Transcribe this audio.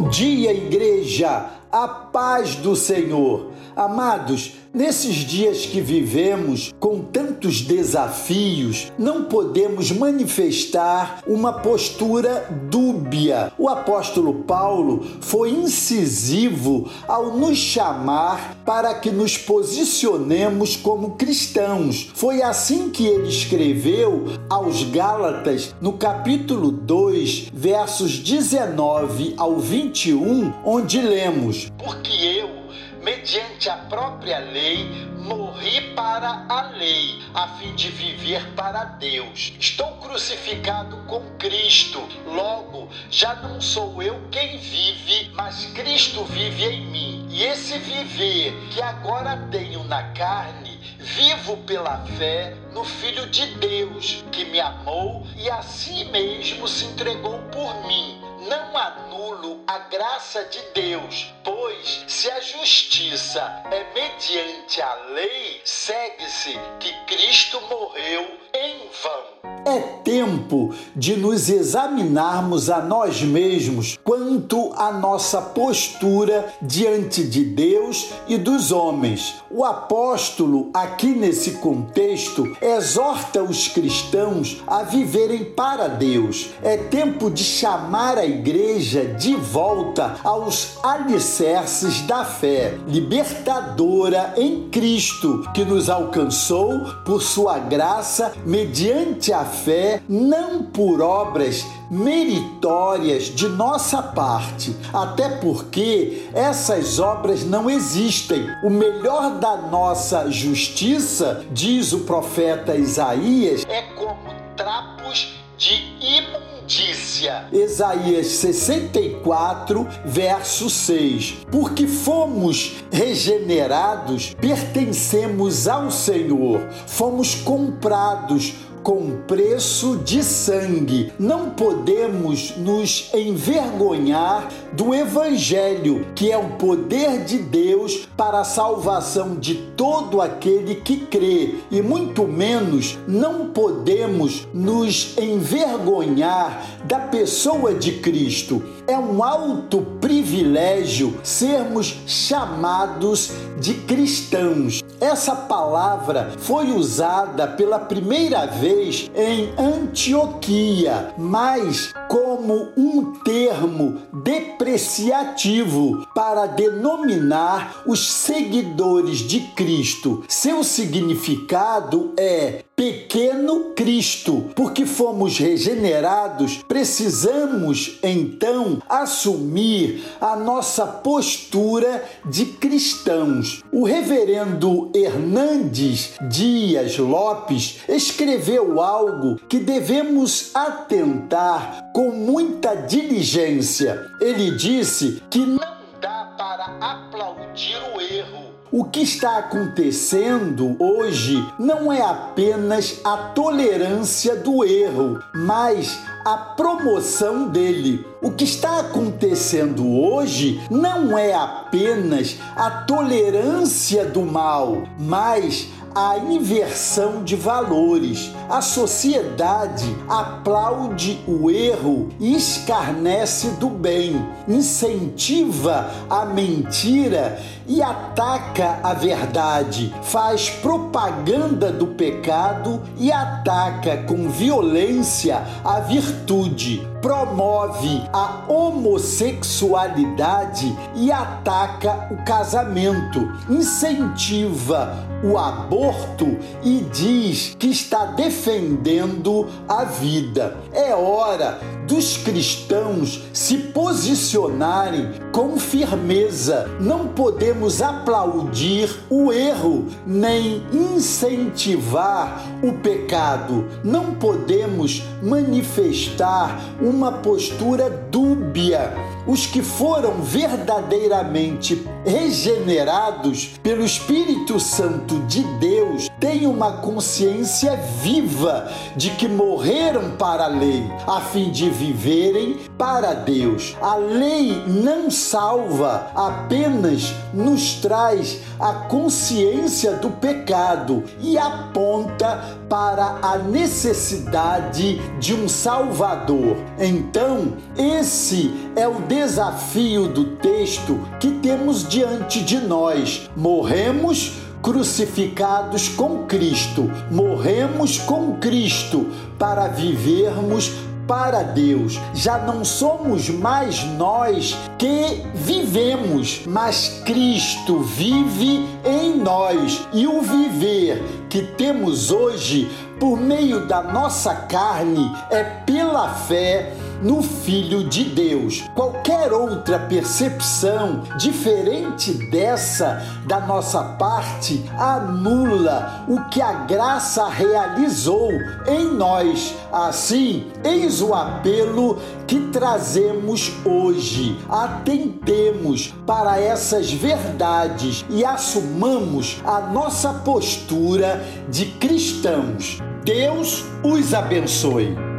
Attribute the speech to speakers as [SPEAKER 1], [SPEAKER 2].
[SPEAKER 1] Bom dia, igreja! A paz do Senhor. Amados, nesses dias que vivemos com tantos desafios, não podemos manifestar uma postura dúbia. O apóstolo Paulo foi incisivo ao nos chamar para que nos posicionemos como cristãos. Foi assim que ele escreveu aos Gálatas, no capítulo 2, versos 19 ao 21, onde lemos:
[SPEAKER 2] Porque eu mediante a própria lei, morri para a lei, a fim de viver para Deus. Estou crucificado com Cristo. Logo, já não sou eu quem vive, mas Cristo vive em mim. E esse viver que agora tenho na carne, vivo pela fé no Filho de Deus, que me amou e a si mesmo se entregou por mim não anulo a graça de Deus, se a justiça é mediante a lei, segue-se que Cristo morreu em vão.
[SPEAKER 1] Tempo de nos examinarmos a nós mesmos quanto à nossa postura diante de Deus e dos homens. O apóstolo, aqui nesse contexto, exorta os cristãos a viverem para Deus. É tempo de chamar a igreja de volta aos alicerces da fé libertadora em Cristo, que nos alcançou por sua graça mediante a fé, não por obras meritórias de nossa parte, até porque essas obras não existem. O melhor da nossa justiça, diz o profeta Isaías,
[SPEAKER 2] é como trapos de imundícia.
[SPEAKER 1] Isaías 64, verso 6. Porque fomos regenerados, pertencemos ao Senhor, fomos comprados com preço de sangue. Não podemos nos envergonhar do Evangelho, que é o poder de Deus para a salvação de todo aquele que crê, e muito menos não podemos nos envergonhar da pessoa de Cristo. É um alto privilégio sermos chamados de cristãos. Essa palavra foi usada pela primeira vez em Antioquia, mas como um termo depreciativo para denominar os seguidores de Cristo. Seu significado é pequeno Cristo, fomos regenerados, precisamos então assumir a nossa postura de cristãos. O reverendo Hernandes Dias Lopes escreveu algo que devemos atentar com muita diligência. Ele disse que
[SPEAKER 2] não aplaudir o erro
[SPEAKER 1] o que está acontecendo hoje não é apenas a tolerância do erro, mas a promoção dele. O que está acontecendo hoje não é apenas a tolerância do mal, mas a inversão de valores. A sociedade aplaude o erro e escarnece do bem, incentiva a mentira e ataca a verdade, faz propaganda do pecado e ataca com violência a virtude, promove a homossexualidade e ataca o casamento, incentiva o aborto e diz que está defendendo a vida. É hora dos cristãos se posicionarem com firmeza. Não podemos aplaudir o erro nem incentivar o pecado. Não podemos manifestar uma postura dúbia. Os que foram verdadeiramente regenerados pelo Espírito Santo de Deus têm uma consciência viva de que morreram para a lei, a fim de viverem para Deus. A lei não salva, apenas nos traz a consciência do pecado e aponta para a necessidade de um Salvador. Então, esse é o desafio do texto que temos diante de nós. Morremos crucificados com Cristo, morremos com Cristo para vivermos para Deus. Já não somos mais nós que vivemos, mas Cristo vive em nós. E o viver que temos hoje por meio da nossa carne é pela fé no Filho de Deus. Qualquer outra percepção diferente dessa da nossa parte anula o que a graça realizou em nós. Assim, eis o apelo que trazemos hoje. Atentemos para essas verdades e assumamos a nossa postura de cristãos. Deus os abençoe.